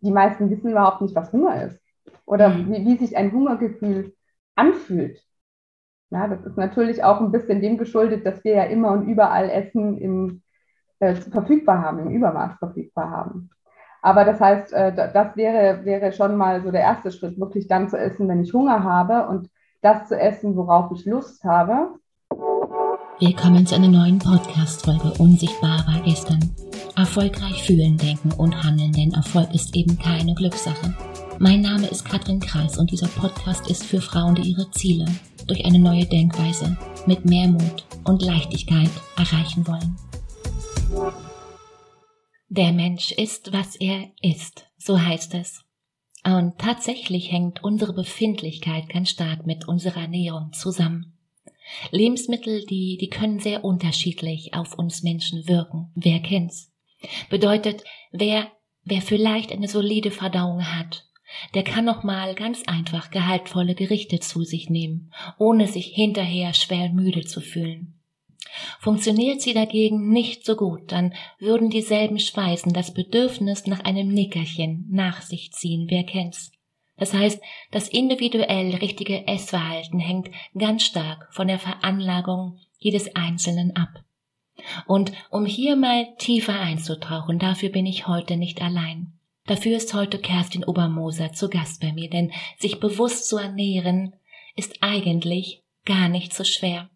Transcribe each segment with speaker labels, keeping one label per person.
Speaker 1: die meisten wissen überhaupt nicht, was Hunger ist oder mhm. wie, wie sich ein Hungergefühl anfühlt. Ja, das ist natürlich auch ein bisschen dem geschuldet, dass wir ja immer und überall Essen im, äh, verfügbar haben, im Übermaß verfügbar haben. Aber das heißt, äh, das wäre, wäre schon mal so der erste Schritt, wirklich dann zu essen, wenn ich Hunger habe und das zu essen, worauf ich Lust habe.
Speaker 2: Willkommen zu einer neuen Podcast-Folge Unsichtbar war gestern. Erfolgreich fühlen, denken und handeln, denn Erfolg ist eben keine Glückssache. Mein Name ist Katrin Kreis und dieser Podcast ist für Frauen, die ihre Ziele durch eine neue Denkweise mit mehr Mut und Leichtigkeit erreichen wollen. Der Mensch ist, was er ist, so heißt es. Und tatsächlich hängt unsere Befindlichkeit ganz stark mit unserer Ernährung zusammen. Lebensmittel, die, die können sehr unterschiedlich auf uns Menschen wirken. Wer kennt's? Bedeutet, wer, wer vielleicht eine solide Verdauung hat, der kann noch mal ganz einfach gehaltvolle Gerichte zu sich nehmen, ohne sich hinterher schwer müde zu fühlen. Funktioniert sie dagegen nicht so gut, dann würden dieselben Speisen das Bedürfnis nach einem Nickerchen nach sich ziehen, wer kennt's. Das heißt, das individuell richtige Essverhalten hängt ganz stark von der Veranlagung jedes Einzelnen ab. Und um hier mal tiefer einzutauchen, dafür bin ich heute nicht allein. Dafür ist heute Kerstin Obermoser zu Gast bei mir, denn sich bewusst zu ernähren ist eigentlich gar nicht so schwer.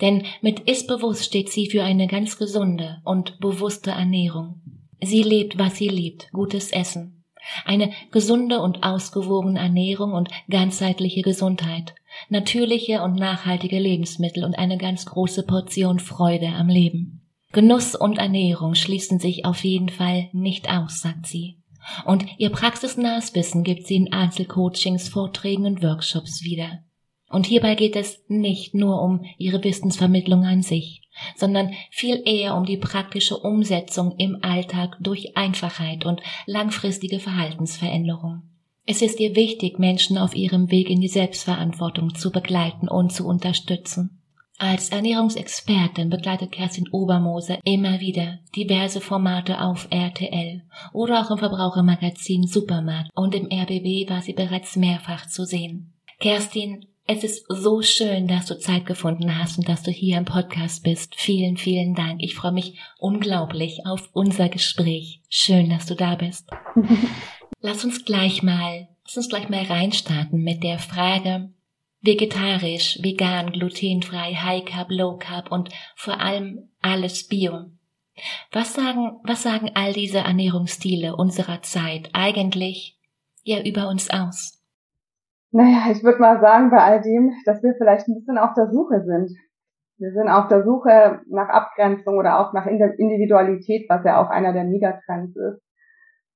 Speaker 2: Denn mit Ist-Bewusst steht sie für eine ganz gesunde und bewusste Ernährung. Sie lebt, was sie liebt, gutes Essen. Eine gesunde und ausgewogene Ernährung und ganzheitliche Gesundheit, natürliche und nachhaltige Lebensmittel und eine ganz große Portion Freude am Leben. Genuss und Ernährung schließen sich auf jeden Fall nicht aus, sagt sie. Und ihr praxisnahes Wissen gibt sie in Einzelcoachings, Vorträgen und Workshops wieder. Und hierbei geht es nicht nur um ihre Wissensvermittlung an sich, sondern viel eher um die praktische Umsetzung im Alltag durch Einfachheit und langfristige Verhaltensveränderung. Es ist ihr wichtig, Menschen auf ihrem Weg in die Selbstverantwortung zu begleiten und zu unterstützen. Als Ernährungsexpertin begleitet Kerstin Obermoser immer wieder diverse Formate auf RTL oder auch im Verbrauchermagazin Supermarkt und im RBB war sie bereits mehrfach zu sehen. Kerstin es ist so schön, dass du Zeit gefunden hast und dass du hier im Podcast bist. Vielen, vielen Dank. Ich freue mich unglaublich auf unser Gespräch. Schön, dass du da bist. lass uns gleich mal, lass uns gleich mal reinstarten mit der Frage, vegetarisch, vegan, glutenfrei, High Carb, Low Carb und vor allem alles Bio. Was sagen, was sagen all diese Ernährungsstile unserer Zeit eigentlich ja über uns aus?
Speaker 1: Naja, ich würde mal sagen bei all dem, dass wir vielleicht ein bisschen auf der Suche sind. Wir sind auf der Suche nach Abgrenzung oder auch nach Individualität, was ja auch einer der Megatrends ist.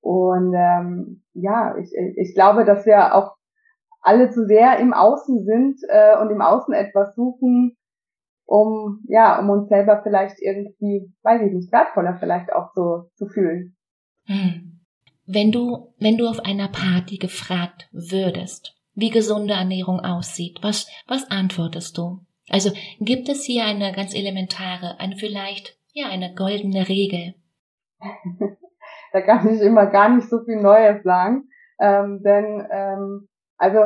Speaker 1: Und ähm, ja, ich, ich glaube, dass wir auch alle zu sehr im Außen sind äh, und im Außen etwas suchen, um ja, um uns selber vielleicht irgendwie, weiß ich nicht, wertvoller vielleicht auch so zu fühlen.
Speaker 2: Hm. Wenn du, wenn du auf einer Party gefragt würdest, wie gesunde Ernährung aussieht. Was, was antwortest du? Also gibt es hier eine ganz elementare, eine vielleicht, ja, eine goldene Regel?
Speaker 1: da kann ich immer gar nicht so viel Neues sagen, ähm, denn ähm, also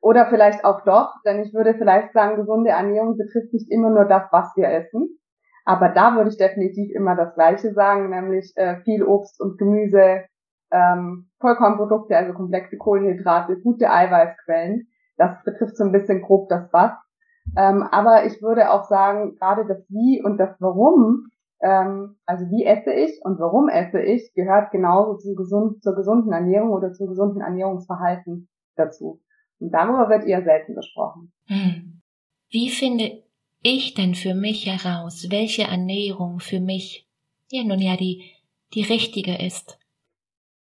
Speaker 1: oder vielleicht auch doch, denn ich würde vielleicht sagen, gesunde Ernährung betrifft nicht immer nur das, was wir essen, aber da würde ich definitiv immer das Gleiche sagen, nämlich äh, viel Obst und Gemüse, ähm, Vollkornprodukte, also komplexe Kohlenhydrate, gute Eiweißquellen. Das betrifft so ein bisschen grob das Was. Ähm, aber ich würde auch sagen, gerade das Wie und das Warum, ähm, also wie esse ich und warum esse ich, gehört genauso zum gesund, zur gesunden Ernährung oder zum gesunden Ernährungsverhalten dazu. Und darüber wird eher selten gesprochen.
Speaker 2: Hm. Wie finde ich denn für mich heraus, welche Ernährung für mich, ja nun ja, die, die richtige ist?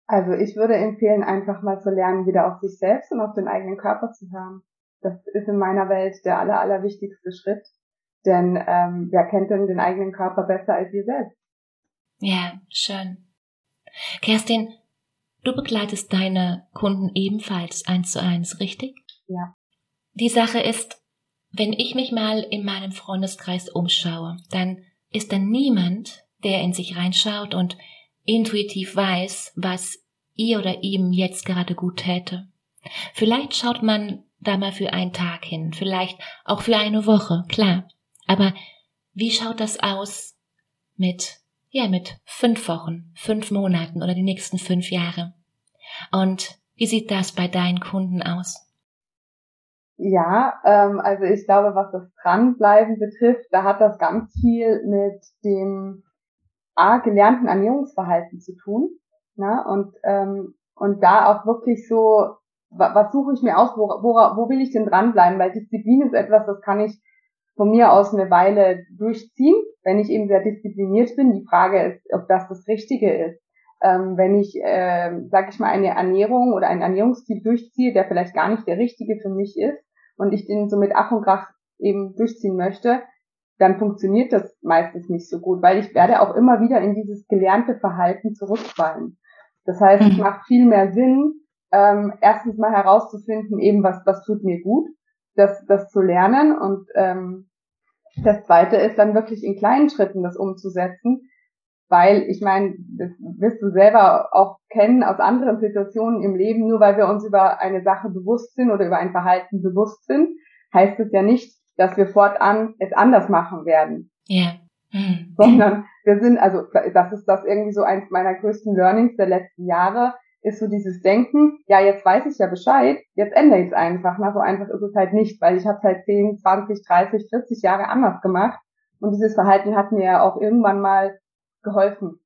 Speaker 1: Also ich würde empfehlen, einfach mal zu lernen, wieder auf sich selbst und auf den eigenen Körper zu hören. Das ist in meiner Welt der aller, allerwichtigste Schritt. Denn ähm, wer kennt denn den eigenen Körper besser als ihr selbst?
Speaker 2: Ja, schön. Kerstin, du begleitest deine Kunden ebenfalls eins zu eins, richtig?
Speaker 1: Ja.
Speaker 2: Die Sache ist, wenn ich mich mal in meinem Freundeskreis umschaue, dann ist da niemand, der in sich reinschaut und intuitiv weiß, was ihr oder ihm jetzt gerade gut täte. Vielleicht schaut man da mal für einen Tag hin, vielleicht auch für eine Woche, klar. Aber wie schaut das aus mit, ja, mit fünf Wochen, fünf Monaten oder die nächsten fünf Jahre? Und wie sieht das bei deinen Kunden aus?
Speaker 1: Ja, ähm, also ich glaube, was das Dranbleiben betrifft, da hat das ganz viel mit dem A, gelernten Ernährungsverhalten zu tun. Ne? Und, ähm, und da auch wirklich so, was, was suche ich mir aus, wo, wo, wo will ich denn dranbleiben? Weil Disziplin ist etwas, das kann ich von mir aus eine Weile durchziehen, wenn ich eben sehr diszipliniert bin. Die Frage ist, ob das das Richtige ist. Ähm, wenn ich, äh, sage ich mal, eine Ernährung oder einen Ernährungsstil durchziehe, der vielleicht gar nicht der richtige für mich ist und ich den so mit Ach und Krach eben durchziehen möchte, dann funktioniert das meistens nicht so gut, weil ich werde auch immer wieder in dieses gelernte Verhalten zurückfallen. Das heißt, es mhm. macht viel mehr Sinn, ähm, erstens mal herauszufinden, eben was, was tut mir gut, das, das zu lernen und ähm, das zweite ist dann wirklich in kleinen Schritten das umzusetzen, weil ich meine, das wirst du selber auch kennen aus anderen Situationen im Leben, nur weil wir uns über eine Sache bewusst sind oder über ein Verhalten bewusst sind, heißt es ja nicht, dass wir fortan es anders machen werden.
Speaker 2: Ja. Mhm.
Speaker 1: Sondern wir sind, also das ist das irgendwie so eins meiner größten Learnings der letzten Jahre, ist so dieses Denken, ja, jetzt weiß ich ja Bescheid, jetzt ändere ich es einfach. Na, so einfach ist es halt nicht, weil ich habe es halt 10, 20, 30, 40 Jahre anders gemacht. Und dieses Verhalten hat mir ja auch irgendwann mal geholfen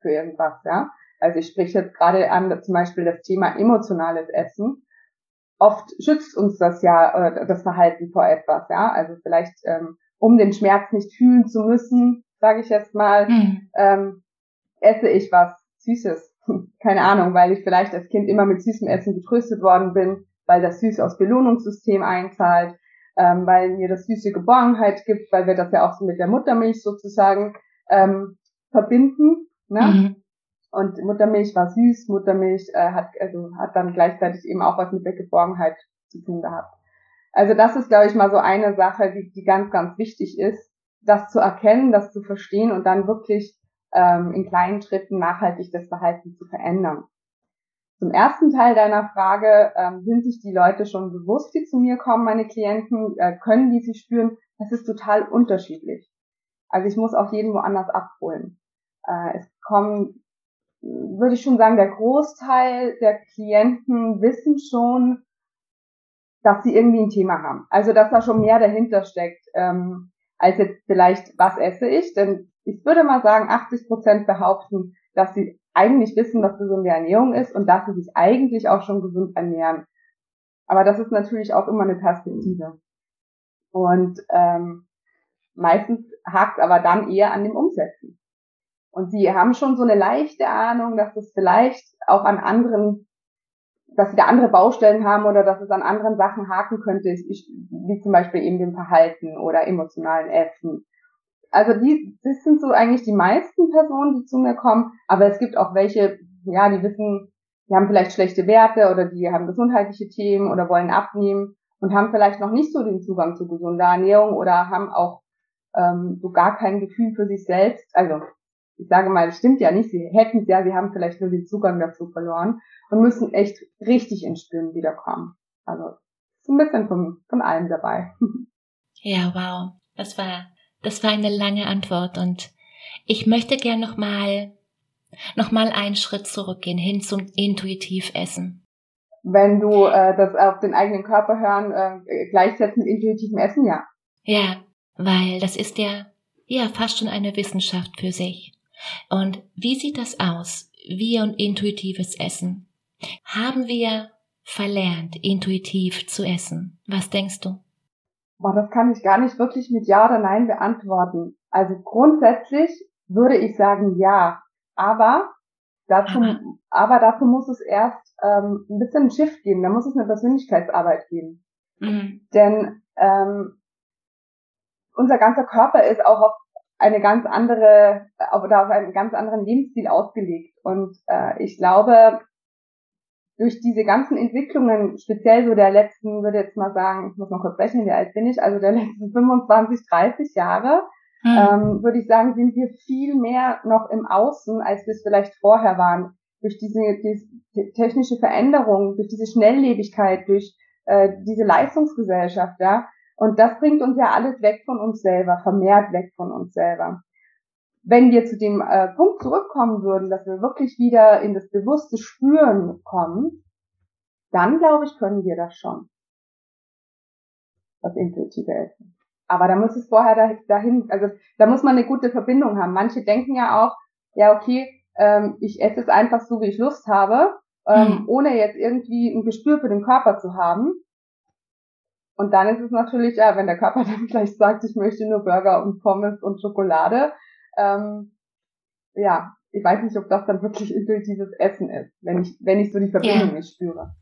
Speaker 1: für irgendwas, ja. Also ich spreche jetzt gerade an zum Beispiel das Thema emotionales Essen. Oft schützt uns das ja, äh, das Verhalten vor etwas, ja. Also vielleicht, ähm, um den Schmerz nicht fühlen zu müssen, sage ich jetzt mal, mhm. ähm, esse ich was Süßes keine Ahnung, weil ich vielleicht als Kind immer mit süßem Essen getröstet worden bin, weil das Süß aufs Belohnungssystem einzahlt, ähm, weil mir das Süße Geborgenheit gibt, weil wir das ja auch so mit der Muttermilch sozusagen ähm, verbinden. Ne? Mhm. Und Muttermilch war süß, Muttermilch äh, hat, also hat dann gleichzeitig eben auch was mit der Geborgenheit zu tun gehabt. Also das ist, glaube ich, mal so eine Sache, die, die ganz, ganz wichtig ist, das zu erkennen, das zu verstehen und dann wirklich ähm, in kleinen Schritten nachhaltig das Verhalten zu verändern. Zum ersten Teil deiner Frage, ähm, sind sich die Leute schon bewusst, die zu mir kommen, meine Klienten, äh, können die sich spüren? Das ist total unterschiedlich. Also ich muss auch jeden woanders abholen. Äh, es kommen, würde ich schon sagen, der Großteil der Klienten wissen schon, dass sie irgendwie ein Thema haben. Also dass da schon mehr dahinter steckt, ähm, als jetzt vielleicht, was esse ich? Denn ich würde mal sagen, 80 Prozent behaupten, dass sie eigentlich wissen, was gesunde Ernährung ist und dass sie sich eigentlich auch schon gesund ernähren. Aber das ist natürlich auch immer eine Perspektive. Und ähm, meistens hakt aber dann eher an dem Umsetzen. Und sie haben schon so eine leichte Ahnung, dass es vielleicht auch an anderen, dass sie da andere Baustellen haben oder dass es an anderen Sachen haken könnte, wie zum Beispiel eben dem Verhalten oder emotionalen Essen also die, das sind so eigentlich die meisten Personen, die zu mir kommen, aber es gibt auch welche, ja, die wissen, die haben vielleicht schlechte Werte oder die haben gesundheitliche Themen oder wollen abnehmen und haben vielleicht noch nicht so den Zugang zu gesunder Ernährung oder haben auch ähm, so gar kein Gefühl für sich selbst. Also ich sage mal, das stimmt ja nicht, sie hätten es ja, sie haben vielleicht nur den Zugang dazu verloren und müssen echt richtig ins Spüren wiederkommen. Also so ein bisschen von, von allem dabei.
Speaker 2: Ja, wow. Das war das war eine lange Antwort und ich möchte gern noch mal, noch mal einen Schritt zurückgehen hin zum intuitiv Essen.
Speaker 1: Wenn du äh, das auf den eigenen Körper hören äh, gleichsetzen mit intuitivem Essen, ja.
Speaker 2: Ja, weil das ist ja ja fast schon eine Wissenschaft für sich. Und wie sieht das aus? Wir und intuitives Essen. Haben wir verlernt, intuitiv zu essen? Was denkst du?
Speaker 1: Boah, das kann ich gar nicht wirklich mit Ja oder Nein beantworten. Also grundsätzlich würde ich sagen ja, aber dazu, aber dazu muss es erst ähm, ein bisschen ein Shift geben, da muss es eine Persönlichkeitsarbeit geben. Mhm. Denn ähm, unser ganzer Körper ist auch auf eine ganz andere, oder auf einen ganz anderen Lebensstil ausgelegt. Und äh, ich glaube, durch diese ganzen Entwicklungen, speziell so der letzten, würde jetzt mal sagen, ich muss noch kurz rechnen, wie alt bin ich, also der letzten 25, 30 Jahre, mhm. ähm, würde ich sagen, sind wir viel mehr noch im Außen, als wir es vielleicht vorher waren. durch diese, diese technische Veränderung, durch diese Schnelllebigkeit, durch äh, diese Leistungsgesellschaft, ja. Und das bringt uns ja alles weg von uns selber, vermehrt weg von uns selber. Wenn wir zu dem äh, Punkt zurückkommen würden, dass wir wirklich wieder in das bewusste Spüren kommen, dann glaube ich, können wir das schon. Das intuitive Essen. Aber da muss es vorher dahin, also da muss man eine gute Verbindung haben. Manche denken ja auch, ja okay, ähm, ich esse es einfach so, wie ich Lust habe, ähm, mhm. ohne jetzt irgendwie ein Gespür für den Körper zu haben. Und dann ist es natürlich, ja, wenn der Körper dann gleich sagt, ich möchte nur Burger und Pommes und Schokolade, ähm, ja, ich weiß nicht, ob das dann wirklich intuitives Essen ist, wenn ich, wenn ich so die Verbindung ja. nicht spüre.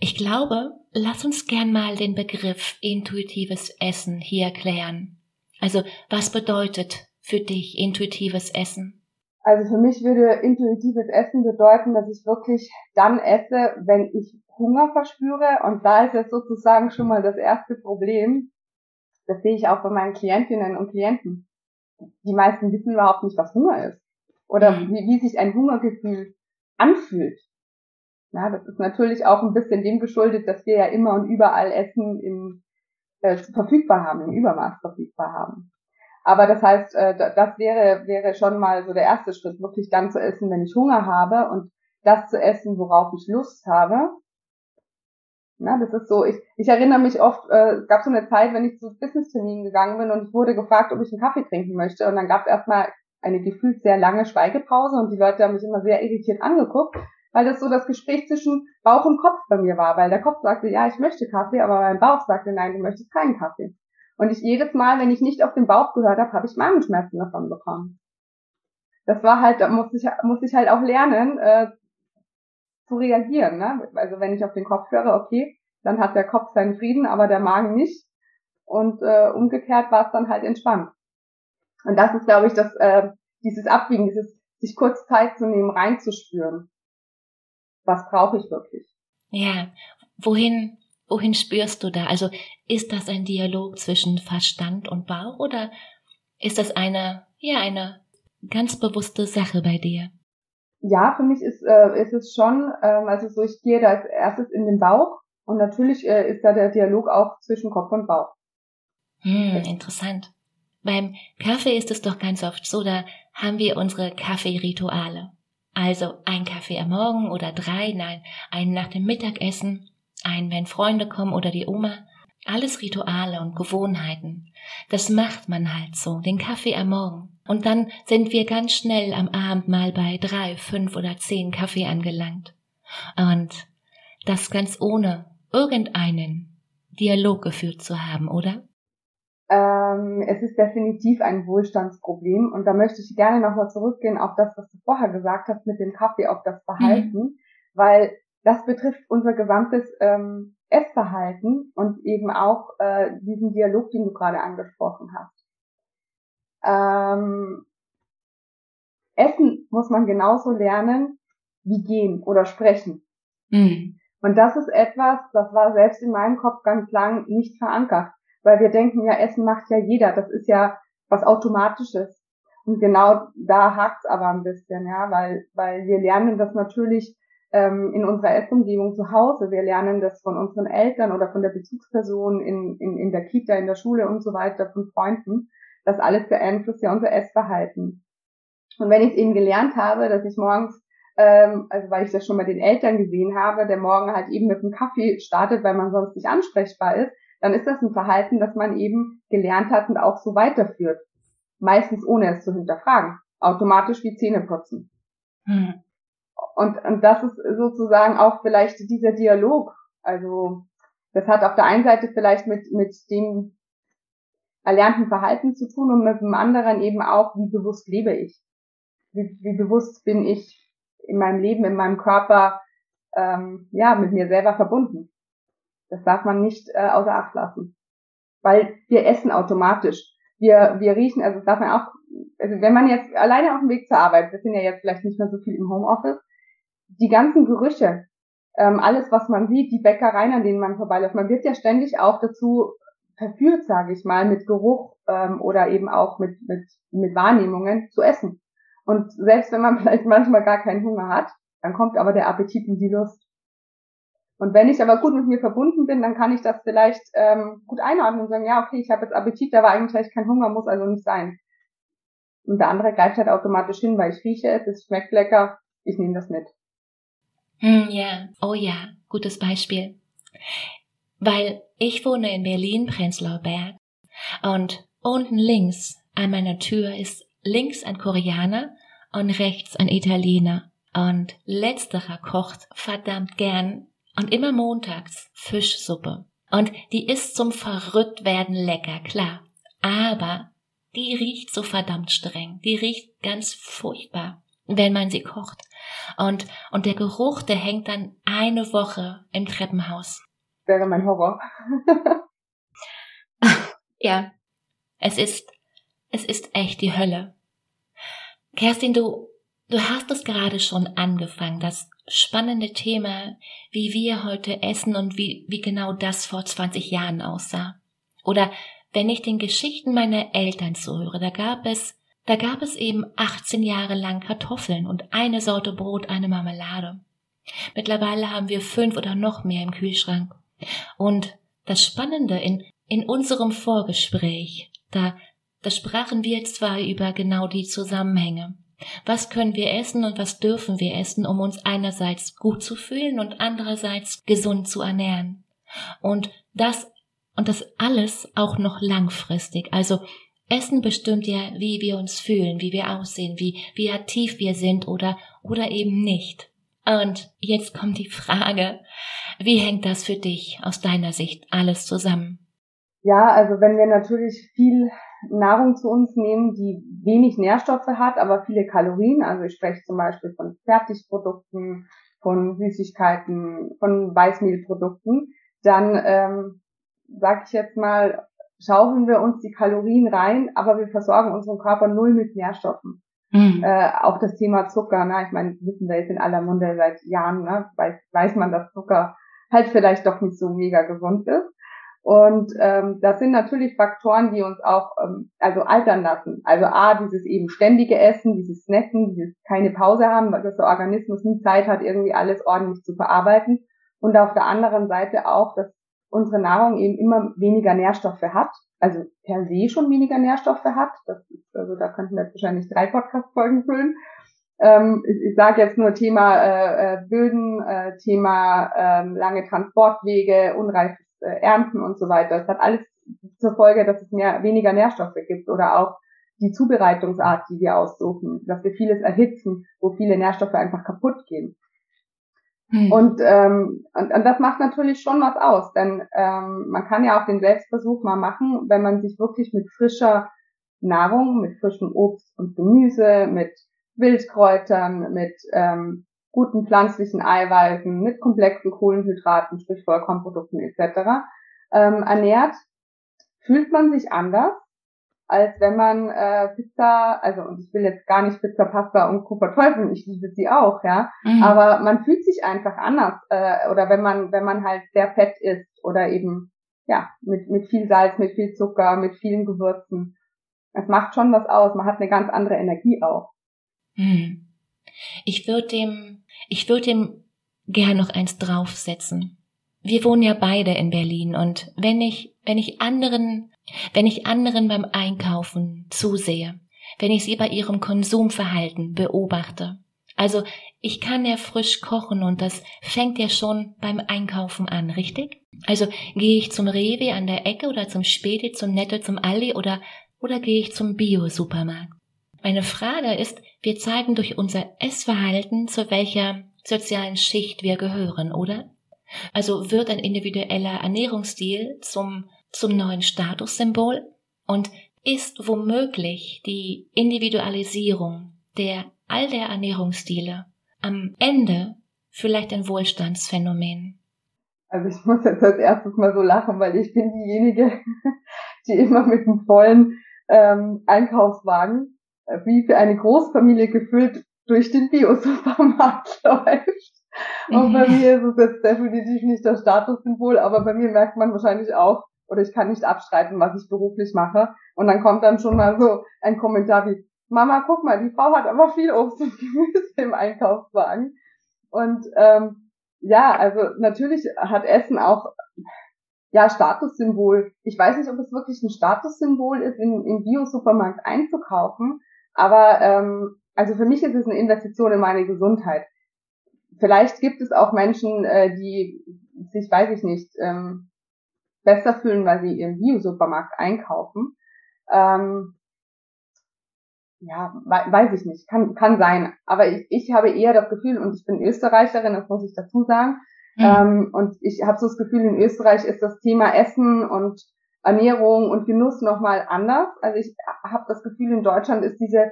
Speaker 2: Ich glaube, lass uns gern mal den Begriff intuitives Essen hier erklären. Also, was bedeutet für dich intuitives Essen?
Speaker 1: Also für mich würde intuitives Essen bedeuten, dass ich wirklich dann esse, wenn ich Hunger verspüre. Und da ist jetzt sozusagen schon mal das erste Problem. Das sehe ich auch bei meinen Klientinnen und Klienten. Die meisten wissen überhaupt nicht, was Hunger ist. Oder mhm. wie, wie sich ein Hungergefühl anfühlt. Ja, das ist natürlich auch ein bisschen dem geschuldet, dass wir ja immer und überall Essen im, äh, verfügbar haben, im Übermaß verfügbar haben. Aber das heißt, äh, das wäre, wäre schon mal so der erste Schritt, wirklich dann zu essen, wenn ich Hunger habe und das zu essen, worauf ich Lust habe. Na, das ist so, ich, ich erinnere mich oft, äh, es gab so eine Zeit, wenn ich zu Business-Terminen gegangen bin und ich wurde gefragt, ob ich einen Kaffee trinken möchte und dann gab es erstmal eine gefühlt sehr lange Schweigepause und die Leute haben mich immer sehr irritiert angeguckt weil das so das Gespräch zwischen Bauch und Kopf bei mir war, weil der Kopf sagte, ja, ich möchte Kaffee, aber mein Bauch sagte, nein, du möchtest keinen Kaffee. Und ich jedes Mal, wenn ich nicht auf den Bauch gehört habe, habe ich Magenschmerzen davon bekommen. Das war halt, da muss ich, muss ich halt auch lernen, äh, zu reagieren. Ne? Also wenn ich auf den Kopf höre, okay, dann hat der Kopf seinen Frieden, aber der Magen nicht. Und äh, umgekehrt war es dann halt entspannt. Und das ist, glaube ich, das, äh, dieses Abwiegen, dieses sich kurz Zeit zu nehmen, reinzuspüren was brauche ich wirklich.
Speaker 2: Ja, wohin, wohin spürst du da? Also ist das ein Dialog zwischen Verstand und Bauch oder ist das eine, ja, eine ganz bewusste Sache bei dir?
Speaker 1: Ja, für mich ist, äh, ist es schon, ähm, also so, ich gehe da als erstes in den Bauch und natürlich äh, ist da der Dialog auch zwischen Kopf und Bauch.
Speaker 2: Hm, interessant. Beim Kaffee ist es doch ganz oft so, da haben wir unsere Kaffeerituale. Also ein Kaffee am Morgen oder drei, nein, einen nach dem Mittagessen, einen, wenn Freunde kommen oder die Oma. Alles Rituale und Gewohnheiten. Das macht man halt so, den Kaffee am Morgen. Und dann sind wir ganz schnell am Abend mal bei drei, fünf oder zehn Kaffee angelangt. Und das ganz ohne irgendeinen Dialog geführt zu haben, oder?
Speaker 1: Ähm, es ist definitiv ein Wohlstandsproblem und da möchte ich gerne nochmal zurückgehen auf das, was du vorher gesagt hast mit dem Kaffee, auf das Verhalten, mhm. weil das betrifft unser gesamtes ähm, Essverhalten und eben auch äh, diesen Dialog, den du gerade angesprochen hast. Ähm, Essen muss man genauso lernen wie gehen oder sprechen. Mhm. Und das ist etwas, das war selbst in meinem Kopf ganz lang nicht verankert weil wir denken ja, Essen macht ja jeder, das ist ja was Automatisches. Und genau da hakt's aber ein bisschen, ja, weil, weil wir lernen das natürlich ähm, in unserer Essumgebung zu Hause. Wir lernen das von unseren Eltern oder von der Bezugsperson in, in, in der Kita, in der Schule und so weiter, von Freunden. Das alles beeinflusst ja unser Essverhalten. Und wenn ich eben gelernt habe, dass ich morgens, ähm, also weil ich das schon bei den Eltern gesehen habe, der Morgen halt eben mit einem Kaffee startet, weil man sonst nicht ansprechbar ist, dann ist das ein Verhalten, das man eben gelernt hat und auch so weiterführt. Meistens ohne es zu hinterfragen. Automatisch wie Zähne putzen. Hm. Und, und das ist sozusagen auch vielleicht dieser Dialog. Also das hat auf der einen Seite vielleicht mit, mit dem erlernten Verhalten zu tun und mit dem anderen eben auch, wie bewusst lebe ich. Wie, wie bewusst bin ich in meinem Leben, in meinem Körper, ähm, ja, mit mir selber verbunden. Das darf man nicht äh, außer Acht lassen. Weil wir essen automatisch. Wir, wir riechen, also das darf man auch, also wenn man jetzt alleine auf dem Weg zur Arbeit, wir sind ja jetzt vielleicht nicht mehr so viel im Homeoffice, die ganzen Gerüche, ähm, alles, was man sieht, die Bäckereien, an denen man vorbeiläuft, man wird ja ständig auch dazu verführt, sage ich mal, mit Geruch ähm, oder eben auch mit, mit, mit Wahrnehmungen zu essen. Und selbst wenn man vielleicht manchmal gar keinen Hunger hat, Dann kommt aber der Appetit und die Lust. Und wenn ich aber gut mit mir verbunden bin, dann kann ich das vielleicht ähm, gut einordnen und sagen, ja, okay, ich habe jetzt Appetit, aber eigentlich kein Hunger, muss also nicht sein. Und der andere greift halt automatisch hin, weil ich rieche es, es schmeckt lecker, ich nehme das mit.
Speaker 2: Hm, ja, oh ja, gutes Beispiel. Weil ich wohne in Berlin, Prenzlauer Berg, und unten links an meiner Tür ist links ein Koreaner und rechts ein Italiener. Und letzterer kocht verdammt gern und immer montags Fischsuppe. Und die ist zum Verrücktwerden lecker, klar. Aber die riecht so verdammt streng. Die riecht ganz furchtbar, wenn man sie kocht. Und, und der Geruch, der hängt dann eine Woche im Treppenhaus.
Speaker 1: Wäre mein Horror.
Speaker 2: ja. Es ist, es ist echt die Hölle. Kerstin, du, du hast es gerade schon angefangen, das spannende Thema, wie wir heute essen und wie, wie genau das vor 20 Jahren aussah. Oder wenn ich den Geschichten meiner Eltern zuhöre, da gab es, da gab es eben 18 Jahre lang Kartoffeln und eine Sorte Brot, eine Marmelade. Mittlerweile haben wir fünf oder noch mehr im Kühlschrank. Und das Spannende in, in unserem Vorgespräch, da, da sprachen wir zwar über genau die Zusammenhänge. Was können wir essen und was dürfen wir essen, um uns einerseits gut zu fühlen und andererseits gesund zu ernähren? Und das, und das alles auch noch langfristig. Also Essen bestimmt ja, wie wir uns fühlen, wie wir aussehen, wie, wie aktiv wir sind oder, oder eben nicht. Und jetzt kommt die Frage, wie hängt das für dich aus deiner Sicht alles zusammen?
Speaker 1: Ja, also wenn wir natürlich viel Nahrung zu uns nehmen, die wenig Nährstoffe hat, aber viele Kalorien. Also ich spreche zum Beispiel von Fertigprodukten, von Süßigkeiten, von Weißmehlprodukten. Dann ähm, sage ich jetzt mal, schaufeln wir uns die Kalorien rein, aber wir versorgen unseren Körper null mit Nährstoffen. Mhm. Äh, auch das Thema Zucker, ne? ich meine, wissen wir jetzt in aller Munde seit Jahren, ne? weiß, weiß man, dass Zucker halt vielleicht doch nicht so mega gesund ist. Und ähm, das sind natürlich Faktoren, die uns auch ähm, also altern lassen. Also a dieses eben ständige Essen, dieses Snacken, dieses keine Pause haben, weil der Organismus nie Zeit hat, irgendwie alles ordentlich zu verarbeiten. Und auf der anderen Seite auch, dass unsere Nahrung eben immer weniger Nährstoffe hat, also per se schon weniger Nährstoffe hat. Das ist, also da könnten wir jetzt wahrscheinlich drei Podcast-Folgen füllen. Ähm, ich ich sage jetzt nur Thema äh, äh, Böden, äh, Thema äh, lange Transportwege, unreifes äh, ernten und so weiter. Das hat alles zur Folge, dass es mehr, weniger Nährstoffe gibt oder auch die Zubereitungsart, die wir aussuchen, dass wir vieles erhitzen, wo viele Nährstoffe einfach kaputt gehen. Hm. Und, ähm, und, und das macht natürlich schon was aus, denn ähm, man kann ja auch den Selbstversuch mal machen, wenn man sich wirklich mit frischer Nahrung, mit frischem Obst und Gemüse, mit Wildkräutern, mit ähm, guten pflanzlichen Eiweißen, mit komplexen Kohlenhydraten, sprich Vollkornprodukten etc. Ähm, ernährt, fühlt man sich anders, als wenn man äh, Pizza, also und ich will jetzt gar nicht Pizza, Pasta und Co. verteufeln, ich liebe sie auch, ja, mhm. aber man fühlt sich einfach anders äh, oder wenn man wenn man halt sehr fett isst oder eben ja mit mit viel Salz, mit viel Zucker, mit vielen Gewürzen, es macht schon was aus, man hat eine ganz andere Energie auch.
Speaker 2: Mhm. Ich würde dem, ich würde dem gern noch eins draufsetzen. Wir wohnen ja beide in Berlin und wenn ich, wenn ich anderen, wenn ich anderen beim Einkaufen zusehe, wenn ich sie bei ihrem Konsumverhalten beobachte, also ich kann ja frisch kochen und das fängt ja schon beim Einkaufen an, richtig? Also gehe ich zum Rewe an der Ecke oder zum Späti, zum Netto, zum Aldi oder, oder gehe ich zum Bio-Supermarkt? Meine Frage ist, wir zeigen durch unser Essverhalten, zu welcher sozialen Schicht wir gehören, oder? Also wird ein individueller Ernährungsstil zum, zum neuen Statussymbol und ist womöglich die Individualisierung der all der Ernährungsstile am Ende vielleicht ein Wohlstandsphänomen?
Speaker 1: Also ich muss jetzt als erstes mal so lachen, weil ich bin diejenige, die immer mit einem vollen ähm, Einkaufswagen wie für eine Großfamilie gefüllt durch den Bio-Supermarkt läuft. Und bei mir ist es jetzt definitiv nicht das Statussymbol, aber bei mir merkt man wahrscheinlich auch, oder ich kann nicht abstreiten, was ich beruflich mache. Und dann kommt dann schon mal so ein Kommentar wie, Mama, guck mal, die Frau hat aber viel Obst und Gemüse im Einkaufswagen. Und ähm, ja, also natürlich hat Essen auch ja Statussymbol. Ich weiß nicht, ob es wirklich ein Statussymbol ist, in, im Bio-Supermarkt einzukaufen, aber ähm, also für mich ist es eine Investition in meine Gesundheit. Vielleicht gibt es auch Menschen, äh, die sich, weiß ich nicht, ähm, besser fühlen, weil sie im Bio-Supermarkt einkaufen. Ähm, ja, weiß ich nicht, kann, kann sein. Aber ich, ich habe eher das Gefühl, und ich bin Österreicherin, das muss ich dazu sagen, mhm. ähm, und ich habe so das Gefühl, in Österreich ist das Thema Essen und Ernährung und Genuss nochmal anders. Also ich habe das Gefühl, in Deutschland ist diese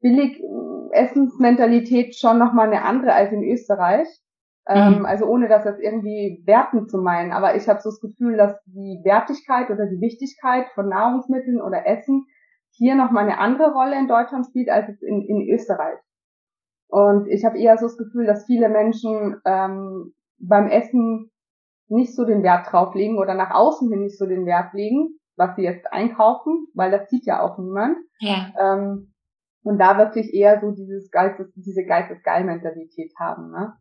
Speaker 1: billig Essensmentalität schon nochmal eine andere als in Österreich. Ähm, mhm. Also ohne das jetzt irgendwie werten zu meinen. Aber ich habe so das Gefühl, dass die Wertigkeit oder die Wichtigkeit von Nahrungsmitteln oder Essen hier nochmal eine andere Rolle in Deutschland spielt als es in, in Österreich. Und ich habe eher so das Gefühl, dass viele Menschen ähm, beim Essen nicht so den Wert drauflegen oder nach außen hin nicht so den Wert legen, was sie jetzt einkaufen, weil das sieht ja auch niemand. Ja. Ähm, und da wirklich eher so dieses Geistes, diese Geistesgeil-Mentalität haben. Ne?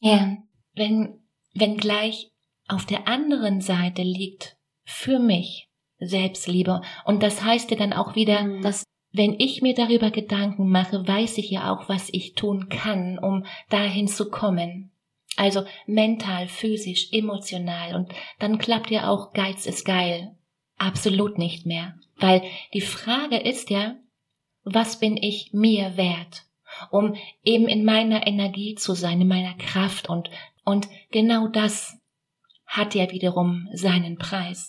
Speaker 2: Ja, wenn, wenn gleich auf der anderen Seite liegt für mich Selbstliebe. Und das heißt ja dann auch wieder, mhm. dass wenn ich mir darüber Gedanken mache, weiß ich ja auch, was ich tun kann, um dahin zu kommen. Also mental, physisch, emotional. Und dann klappt ja auch Geiz ist geil. Absolut nicht mehr. Weil die Frage ist ja, was bin ich mir wert? Um eben in meiner Energie zu sein, in meiner Kraft und, und genau das hat ja wiederum seinen Preis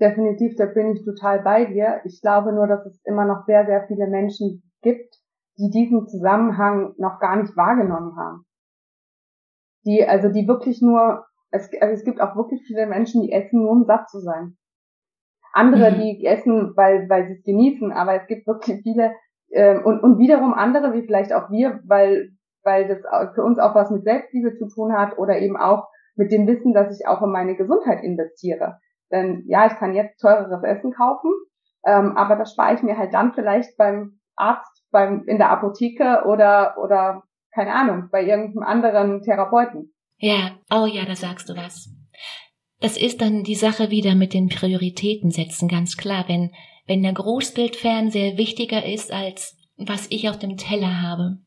Speaker 1: definitiv, da bin ich total bei dir. Ich glaube nur, dass es immer noch sehr, sehr viele Menschen gibt, die diesen Zusammenhang noch gar nicht wahrgenommen haben. Die, also die wirklich nur, es, also es gibt auch wirklich viele Menschen, die essen nur um satt zu sein. Andere, mhm. die essen, weil, weil sie es genießen, aber es gibt wirklich viele, äh, und, und wiederum andere, wie vielleicht auch wir, weil, weil das für uns auch was mit Selbstliebe zu tun hat oder eben auch mit dem Wissen, dass ich auch in meine Gesundheit investiere. Denn ja, ich kann jetzt teureres Essen kaufen, ähm, aber das spare ich mir halt dann vielleicht beim Arzt, beim in der Apotheke oder oder keine Ahnung, bei irgendeinem anderen Therapeuten.
Speaker 2: Ja, oh ja, da sagst du was. Das ist dann die Sache wieder mit den Prioritäten setzen, ganz klar. Wenn, wenn der Großbildfernseher wichtiger ist als was ich auf dem Teller habe.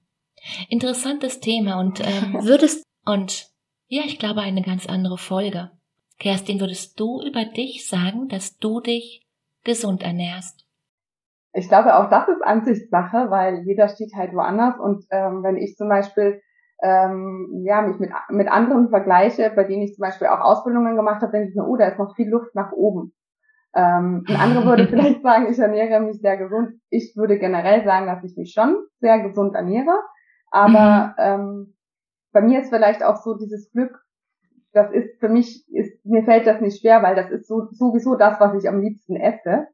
Speaker 2: Interessantes Thema und ähm, würdest und ja, ich glaube eine ganz andere Folge. Kerstin, würdest du über dich sagen, dass du dich gesund ernährst?
Speaker 1: Ich glaube, auch das ist Ansichtssache, weil jeder steht halt woanders. Und ähm, wenn ich zum Beispiel ähm, ja, mich mit, mit anderen vergleiche, bei denen ich zum Beispiel auch Ausbildungen gemacht habe, denke ich mir, oh, da ist noch viel Luft nach oben. Ähm, ein anderer würde vielleicht sagen, ich ernähre mich sehr gesund. Ich würde generell sagen, dass ich mich schon sehr gesund ernähre. Aber mhm. ähm, bei mir ist vielleicht auch so dieses Glück, das ist für mich, ist, mir fällt das nicht schwer, weil das ist so, sowieso das, was ich am liebsten esse.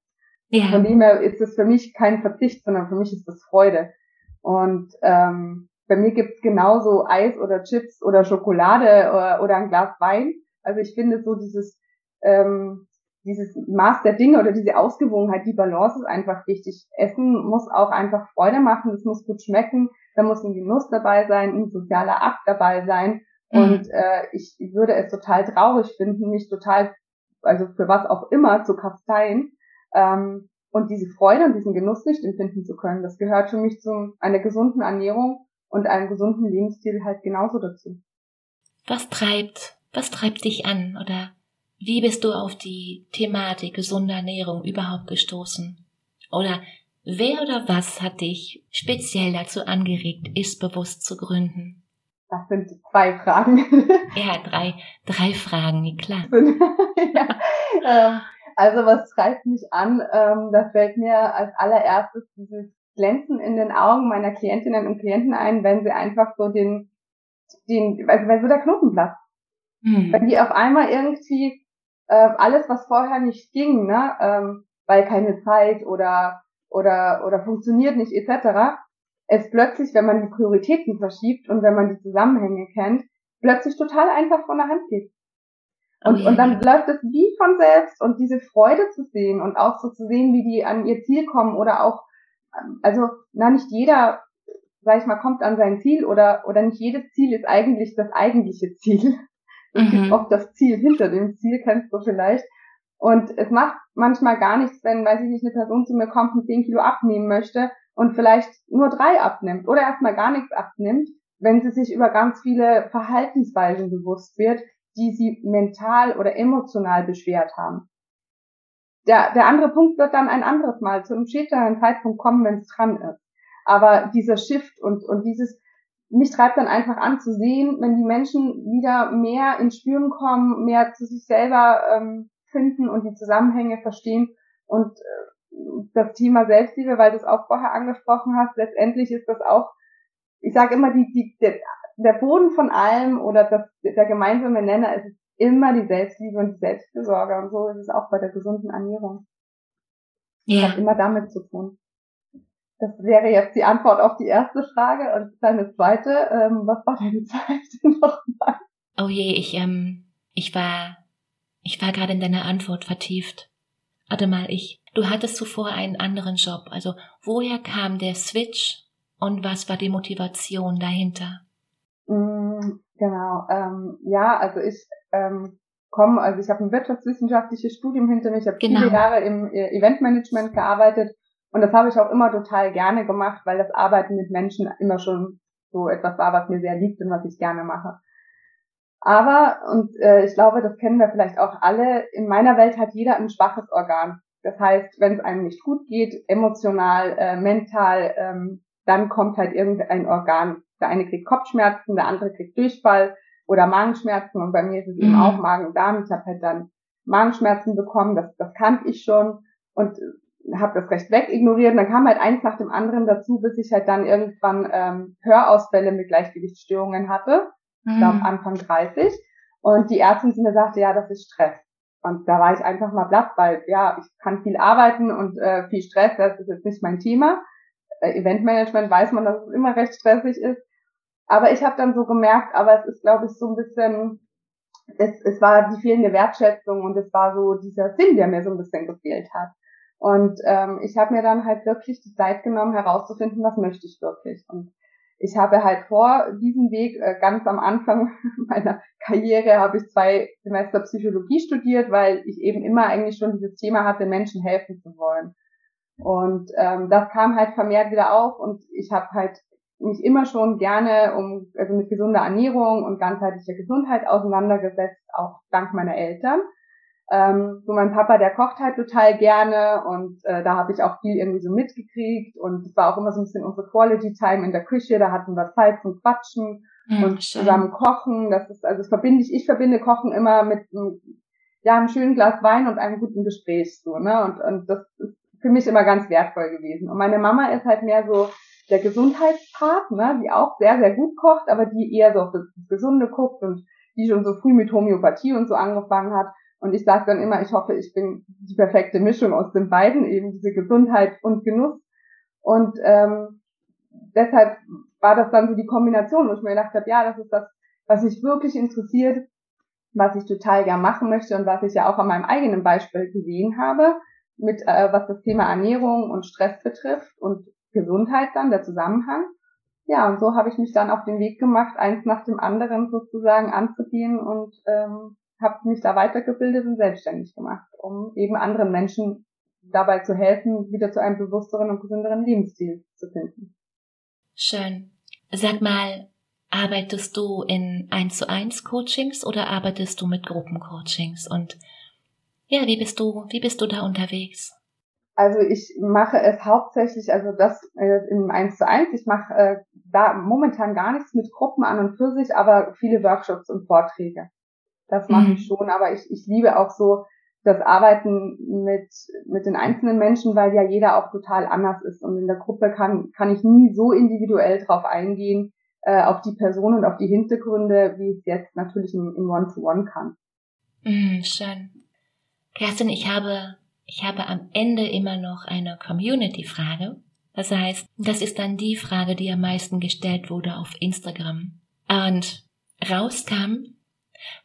Speaker 1: Ja. Von dem her ist es für mich kein Verzicht, sondern für mich ist das Freude. Und ähm, bei mir gibt's genauso Eis oder Chips oder Schokolade oder, oder ein Glas Wein. Also ich finde so dieses, ähm, dieses Maß der Dinge oder diese Ausgewogenheit, die Balance ist einfach wichtig. Essen muss auch einfach Freude machen, es muss gut schmecken, da muss ein Genuss dabei sein, ein sozialer Akt dabei sein Mhm. Und äh, ich würde es total traurig finden, mich total, also für was auch immer, zu kasteien ähm, und diese Freude und diesen Genuss nicht empfinden zu können. Das gehört für mich zu einer gesunden Ernährung und einem gesunden Lebensstil halt genauso dazu.
Speaker 2: Was treibt, was treibt dich an oder wie bist du auf die Thematik gesunde Ernährung überhaupt gestoßen? Oder wer oder was hat dich speziell dazu angeregt, ist bewusst zu gründen?
Speaker 1: Das sind zwei Fragen.
Speaker 2: Ja, drei, drei Fragen, klar.
Speaker 1: ja, ähm, also was treibt mich an? Ähm, da fällt mir als allererstes dieses Glänzen in den Augen meiner Klientinnen und Klienten ein, wenn sie einfach so den, den, also wenn so der Knoten platzt. Hm. Wenn die auf einmal irgendwie äh, alles, was vorher nicht ging, ne, ähm, weil keine Zeit oder oder oder funktioniert nicht etc es plötzlich, wenn man die Prioritäten verschiebt und wenn man die Zusammenhänge kennt, plötzlich total einfach von der Hand geht. Und, und dann läuft es wie von selbst und diese Freude zu sehen und auch so zu sehen, wie die an ihr Ziel kommen oder auch, also, na, nicht jeder sag ich mal, kommt an sein Ziel oder, oder nicht jedes Ziel ist eigentlich das eigentliche Ziel. Es mhm. gibt oft das Ziel hinter dem Ziel, kennst du vielleicht. Und es macht manchmal gar nichts, wenn, weiß ich nicht, eine Person zu mir kommt und 10 Kilo abnehmen möchte und vielleicht nur drei abnimmt oder erstmal gar nichts abnimmt, wenn sie sich über ganz viele Verhaltensweisen bewusst wird, die sie mental oder emotional beschwert haben. Der, der andere Punkt wird dann ein anderes Mal zu einem späteren Zeitpunkt kommen, wenn es dran ist. Aber dieser Shift und, und dieses, mich treibt dann einfach an zu sehen, wenn die Menschen wieder mehr ins Spüren kommen, mehr zu sich selber ähm, finden und die Zusammenhänge verstehen und äh, das Thema Selbstliebe, weil du es auch vorher angesprochen hast, letztendlich ist das auch, ich sage immer, die, die, der, der Boden von allem oder das, der gemeinsame Nenner ist immer die Selbstliebe und die Selbstbesorge und so ist es auch bei der gesunden Ernährung. Ja. Das hat immer damit zu tun. Das wäre jetzt die Antwort auf die erste Frage und deine zweite, ähm, was war deine zweite nochmal?
Speaker 2: Oh je, ich, ähm, ich war, ich war gerade in deiner Antwort vertieft. Warte mal, ich, du hattest zuvor einen anderen Job. Also, woher kam der Switch und was war die Motivation dahinter?
Speaker 1: Mm, genau, ähm, ja, also ich ähm, komme, also ich habe ein wirtschaftswissenschaftliches Studium hinter mir, ich habe genau. viele Jahre im äh, Eventmanagement gearbeitet und das habe ich auch immer total gerne gemacht, weil das Arbeiten mit Menschen immer schon so etwas war, was mir sehr liegt und was ich gerne mache. Aber, und äh, ich glaube, das kennen wir vielleicht auch alle, in meiner Welt hat jeder ein schwaches Organ. Das heißt, wenn es einem nicht gut geht, emotional, äh, mental, ähm, dann kommt halt irgendein Organ der eine kriegt Kopfschmerzen, der andere kriegt Durchfall oder Magenschmerzen und bei mir ist es mhm. eben auch Magen und Darm. Ich habe halt dann Magenschmerzen bekommen, das, das kannte ich schon und habe das recht weg ignoriert. Und dann kam halt eins nach dem anderen dazu, bis ich halt dann irgendwann ähm, Hörausfälle mit Gleichgewichtsstörungen hatte. Mhm. Ich glaube Anfang 30. Und die Ärztin zu mir sagte, ja, das ist Stress. Und da war ich einfach mal platt, weil ja, ich kann viel arbeiten und äh, viel Stress, das ist jetzt nicht mein Thema. Äh, Eventmanagement weiß man, dass es immer recht stressig ist. Aber ich habe dann so gemerkt, aber es ist, glaube ich, so ein bisschen, es, es war die fehlende Wertschätzung und es war so dieser Sinn, der mir so ein bisschen gefehlt hat. Und ähm, ich habe mir dann halt wirklich die Zeit genommen, herauszufinden, was möchte ich wirklich. Und ich habe halt vor diesem Weg, äh, ganz am Anfang meiner Karriere, habe ich zwei Semester Psychologie studiert, weil ich eben immer eigentlich schon dieses Thema hatte, Menschen helfen zu wollen. Und ähm, das kam halt vermehrt wieder auf und ich habe halt mich immer schon gerne um also mit gesunder Ernährung und ganzheitlicher Gesundheit auseinandergesetzt, auch dank meiner Eltern. Ähm, so mein Papa, der kocht halt total gerne und äh, da habe ich auch viel irgendwie so mitgekriegt und es war auch immer so ein bisschen unsere Quality Time in der Küche, da hatten wir Zeit zum Quatschen mhm, und schön. zusammen kochen. Das ist also das verbinde ich, ich verbinde Kochen immer mit einem, ja einem schönen Glas Wein und einem guten Gespräch so ne und und das ist für mich immer ganz wertvoll gewesen. Und meine Mama ist halt mehr so der Gesundheitspart, ne, die auch sehr, sehr gut kocht, aber die eher so auf das Gesunde guckt und die schon so früh mit Homöopathie und so angefangen hat. Und ich sage dann immer, ich hoffe, ich bin die perfekte Mischung aus den beiden, eben diese Gesundheit und Genuss. Und ähm, deshalb war das dann so die Kombination, wo ich mir gedacht habe, ja, das ist das, was mich wirklich interessiert, was ich total gern machen möchte und was ich ja auch an meinem eigenen Beispiel gesehen habe, mit äh, was das Thema Ernährung und Stress betrifft und Gesundheit dann, der Zusammenhang. Ja, und so habe ich mich dann auf den Weg gemacht, eins nach dem anderen sozusagen anzugehen und ähm, habe mich da weitergebildet und selbstständig gemacht, um eben anderen Menschen dabei zu helfen, wieder zu einem bewussteren und gesünderen Lebensstil zu finden.
Speaker 2: Schön. Sag mal, arbeitest du in 1 zu 1 Coachings oder arbeitest du mit Gruppencoachings? Und ja, wie bist du, wie bist du da unterwegs?
Speaker 1: Also ich mache es hauptsächlich, also das äh, im 1 zu 1. Ich mache äh, da momentan gar nichts mit Gruppen an und für sich, aber viele Workshops und Vorträge. Das mache mhm. ich schon, aber ich, ich liebe auch so das Arbeiten mit, mit den einzelnen Menschen, weil ja jeder auch total anders ist. Und in der Gruppe kann, kann ich nie so individuell drauf eingehen, äh, auf die Person und auf die Hintergründe, wie ich es jetzt natürlich im, im One-to-One kann.
Speaker 2: Mhm, schön. Kerstin, ich habe ich habe am Ende immer noch eine Community-Frage. Das heißt, das ist dann die Frage, die am meisten gestellt wurde auf Instagram. Und rauskam,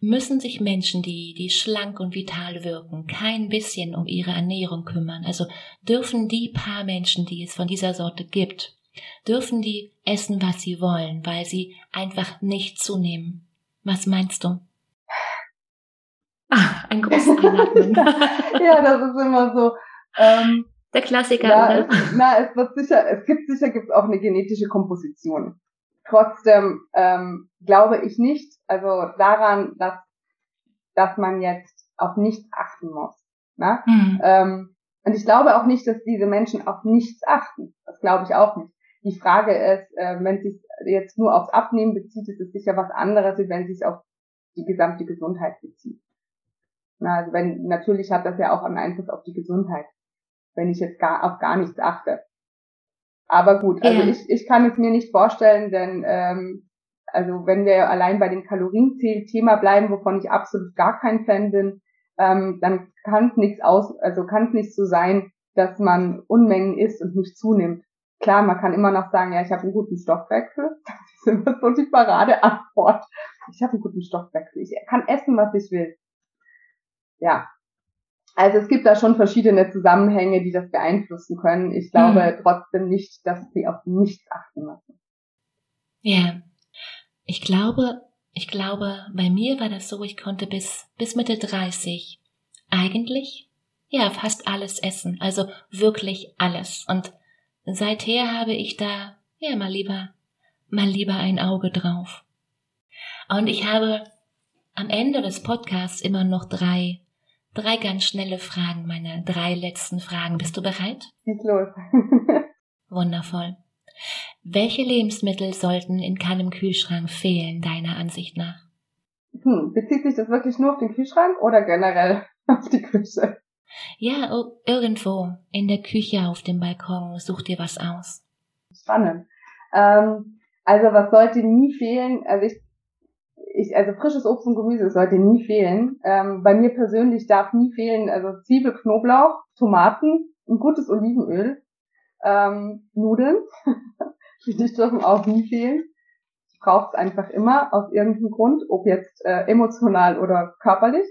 Speaker 2: müssen sich Menschen, die, die schlank und vital wirken, kein bisschen um ihre Ernährung kümmern. Also dürfen die paar Menschen, die es von dieser Sorte gibt, Dürfen die essen, was sie wollen, weil sie einfach nicht zunehmen? Was meinst du? Ah, ein großes Einatmen.
Speaker 1: ja, das ist immer so. Ähm,
Speaker 2: Der Klassiker,
Speaker 1: ja? Es, na, es wird sicher, es gibt sicher gibt's auch eine genetische Komposition. Trotzdem ähm, glaube ich nicht, also daran, dass, dass man jetzt auf nichts achten muss. Ne?
Speaker 2: Hm.
Speaker 1: Ähm, und ich glaube auch nicht, dass diese Menschen auf nichts achten. Das glaube ich auch nicht. Die Frage ist, äh, wenn sie es jetzt nur aufs Abnehmen bezieht, ist es sicher was anderes, als wenn sie es auf die gesamte Gesundheit bezieht. Na, also wenn, natürlich hat das ja auch einen Einfluss auf die Gesundheit, wenn ich jetzt gar auf gar nichts achte. Aber gut, also
Speaker 2: Ja.
Speaker 1: ich, ich kann es mir nicht vorstellen, denn ähm, also wenn wir allein bei dem Kalorienthema bleiben, wovon ich absolut gar kein Fan bin, ähm, dann kann es nichts aus, also kann es nicht so sein, dass man Unmengen isst und nicht zunimmt. Klar, man kann immer noch sagen, ja, ich habe einen guten Stoffwechsel. Das ist immer so die Paradeantwort. Ich habe einen guten Stoffwechsel. Ich kann essen, was ich will. Ja. Also es gibt da schon verschiedene Zusammenhänge, die das beeinflussen können. Ich glaube
Speaker 2: Hm.
Speaker 1: trotzdem nicht, dass sie auf nichts achten müssen.
Speaker 2: Ja. Ich glaube, ich glaube, bei mir war das so, ich konnte bis, bis Mitte 30 eigentlich, ja, fast alles essen. Also wirklich alles. Und seither habe ich da, ja, mal lieber, mal lieber ein Auge drauf. Und ich habe am Ende des Podcasts immer noch drei, drei ganz schnelle Fragen, meine drei letzten Fragen. Bist du bereit?
Speaker 1: Schieß los.
Speaker 2: Wundervoll. Welche Lebensmittel sollten in keinem Kühlschrank fehlen, deiner Ansicht nach?
Speaker 1: hm, bezieht sich das wirklich nur auf den Kühlschrank oder generell auf die Küche?
Speaker 2: Ja, irgendwo in der Küche auf dem Balkon, such dir was aus.
Speaker 1: Spannend. Ähm, also was sollte nie fehlen? Also ich, ich, also frisches Obst und Gemüse sollte nie fehlen. Ähm, bei mir persönlich darf nie fehlen, also Zwiebel, Knoblauch, Tomaten, ein gutes Olivenöl, ähm, Nudeln, die dürfen auch nie fehlen. Ich brauche es einfach immer aus irgendeinem Grund, ob jetzt äh, emotional oder körperlich.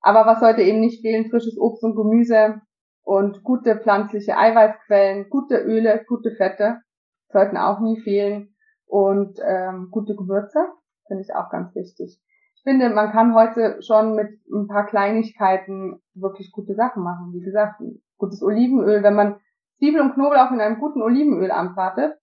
Speaker 1: Aber was sollte eben nicht fehlen? Frisches Obst und Gemüse und gute pflanzliche Eiweißquellen, gute Öle, gute Fette sollten auch nie fehlen und ähm, gute Gewürze finde ich auch ganz wichtig. Ich finde, man kann heute schon mit ein paar Kleinigkeiten wirklich gute Sachen machen. Wie gesagt, gutes Olivenöl, wenn man Zwiebel und Knoblauch in einem guten Olivenöl anbratet,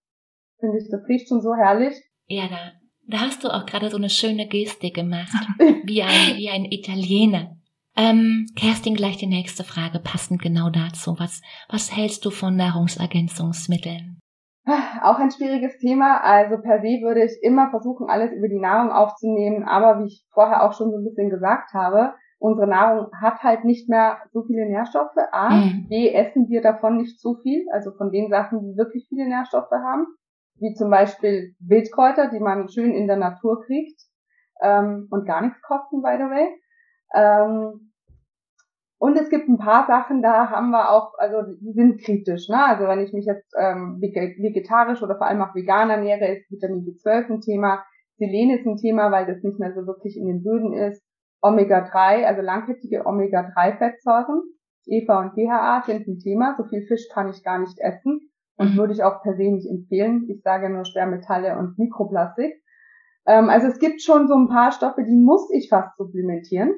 Speaker 1: finde ich, das riecht schon so herrlich.
Speaker 2: Ja, da, da hast du auch gerade so eine schöne Gestik gemacht, wie ein, wie ein Italiener. Ähm, Kerstin, gleich die nächste Frage, passend genau dazu. Was, was hältst du von Nahrungsergänzungsmitteln?
Speaker 1: Auch ein schwieriges Thema. Also per se würde ich immer versuchen, alles über die Nahrung aufzunehmen. Aber wie ich vorher auch schon so ein bisschen gesagt habe, unsere Nahrung hat halt nicht mehr so viele Nährstoffe. A,
Speaker 2: Mhm.
Speaker 1: B, essen wir davon nicht so viel. Also von den Sachen, die wirklich viele Nährstoffe haben. Wie zum Beispiel Wildkräuter, die man schön in der Natur kriegt. Ähm, und gar nichts kosten, by the way. Ähm, und es gibt ein paar Sachen, da haben wir auch, also die sind kritisch. Ne? Also wenn ich mich jetzt ähm, vege- vegetarisch oder vor allem auch vegan ernähre, ist Vitamin B12 ein Thema. Selen ist ein Thema, weil das nicht mehr so wirklich in den Böden ist. Omega-3, also langkettige Omega-3-Fettsäuren, EPA und DHA sind ein Thema. So viel Fisch kann ich gar nicht essen und
Speaker 2: Mhm.
Speaker 1: würde ich auch per se nicht empfehlen. Ich sage nur Schwermetalle und Mikroplastik. Ähm, also es gibt schon so ein paar Stoffe, die muss ich fast supplementieren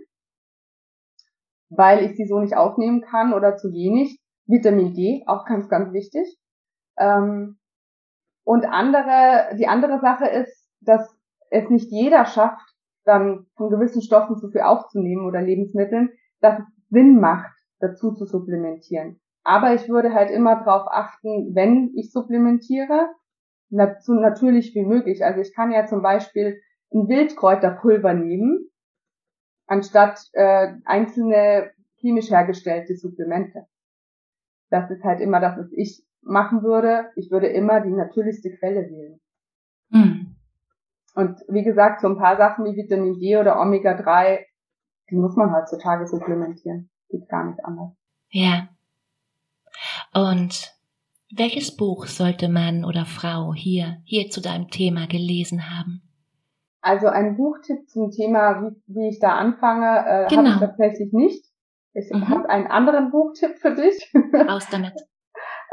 Speaker 1: weil ich sie so nicht aufnehmen kann oder zu wenig. Vitamin D, auch ganz, ganz wichtig. Ähm, und andere, die andere Sache ist, dass es nicht jeder schafft, dann von gewissen Stoffen zu viel aufzunehmen oder Lebensmitteln, dass es Sinn macht, dazu zu supplementieren. Aber ich würde halt immer darauf achten, wenn ich supplementiere, so natürlich wie möglich. Also ich kann ja zum Beispiel ein Wildkräuterpulver nehmen, anstatt äh, einzelne chemisch hergestellte Supplemente. Das ist halt immer das, was ich machen würde. Ich würde immer die natürlichste Quelle wählen.
Speaker 2: Mhm.
Speaker 1: Und wie gesagt, so ein paar Sachen wie Vitamin D oder Omega-3, die muss man heutzutage supplementieren. Geht gar nicht anders.
Speaker 2: Ja. Und welches Buch sollte Mann oder Frau hier, hier zu deinem Thema gelesen haben?
Speaker 1: Also ein Buchtipp zum Thema, wie, wie ich da anfange, äh,
Speaker 2: Genau.
Speaker 1: habe ich tatsächlich nicht. Ich
Speaker 2: Mhm.
Speaker 1: habe einen anderen Buchtipp für dich.
Speaker 2: Aus damit.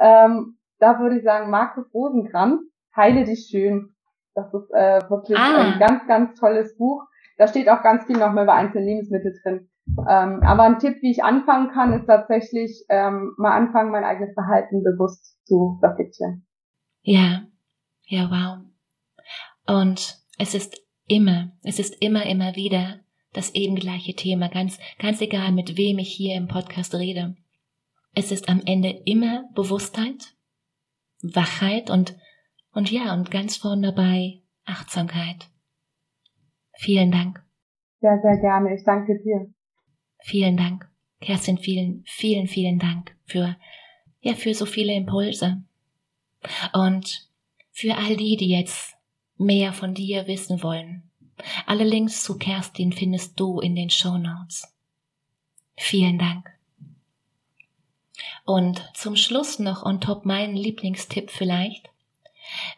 Speaker 1: ähm, da würde ich sagen, Markus Rosenkranz, Heile dich schön. Das ist äh, wirklich ah. ein ganz, ganz tolles Buch. Da steht auch ganz viel nochmal über einzelne Lebensmittel drin. Ähm, aber ein Tipp, wie ich anfangen kann, ist tatsächlich ähm, mal anfangen, mein eigenes Verhalten bewusst zu reflektieren.
Speaker 2: Ja, ja, wow. Und es ist immer, es ist immer, immer wieder das eben gleiche Thema, ganz, ganz egal, mit wem ich hier im Podcast rede. Es ist am Ende immer Bewusstheit, Wachheit und, und ja, und ganz vorn dabei Achtsamkeit. Vielen Dank.
Speaker 1: Sehr, sehr gerne. Ich danke dir.
Speaker 2: Vielen Dank. Kerstin, vielen, vielen, vielen Dank für, ja, für so viele Impulse. Und für all die, die jetzt mehr von dir wissen wollen. Alle Links zu Kerstin findest du in den Show Notes. Vielen Dank. Und zum Schluss noch on top mein Lieblingstipp vielleicht.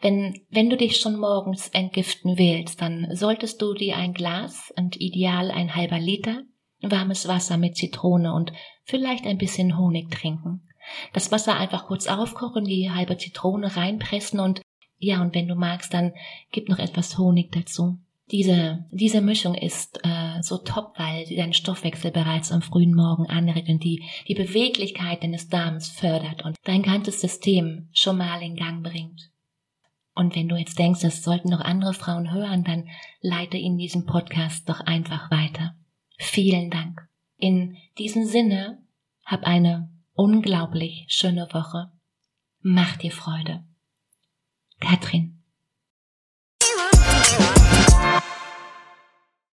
Speaker 2: Wenn, wenn du dich schon morgens entgiften willst, dann solltest du dir ein Glas und ideal ein halber Liter warmes Wasser mit Zitrone und vielleicht ein bisschen Honig trinken. Das Wasser einfach kurz aufkochen, die halbe Zitrone reinpressen und ja, und wenn du magst, dann gib noch etwas Honig dazu. Diese, diese Mischung ist äh, so top, weil sie deinen Stoffwechsel bereits am frühen Morgen anregt und die, die Beweglichkeit deines Darms fördert und dein ganzes System schon mal in Gang bringt. Und wenn du jetzt denkst, das sollten noch andere Frauen hören, dann leite in diesem Podcast doch einfach weiter. Vielen Dank. In diesem Sinne, hab eine unglaublich schöne Woche. Mach dir Freude. Katrin.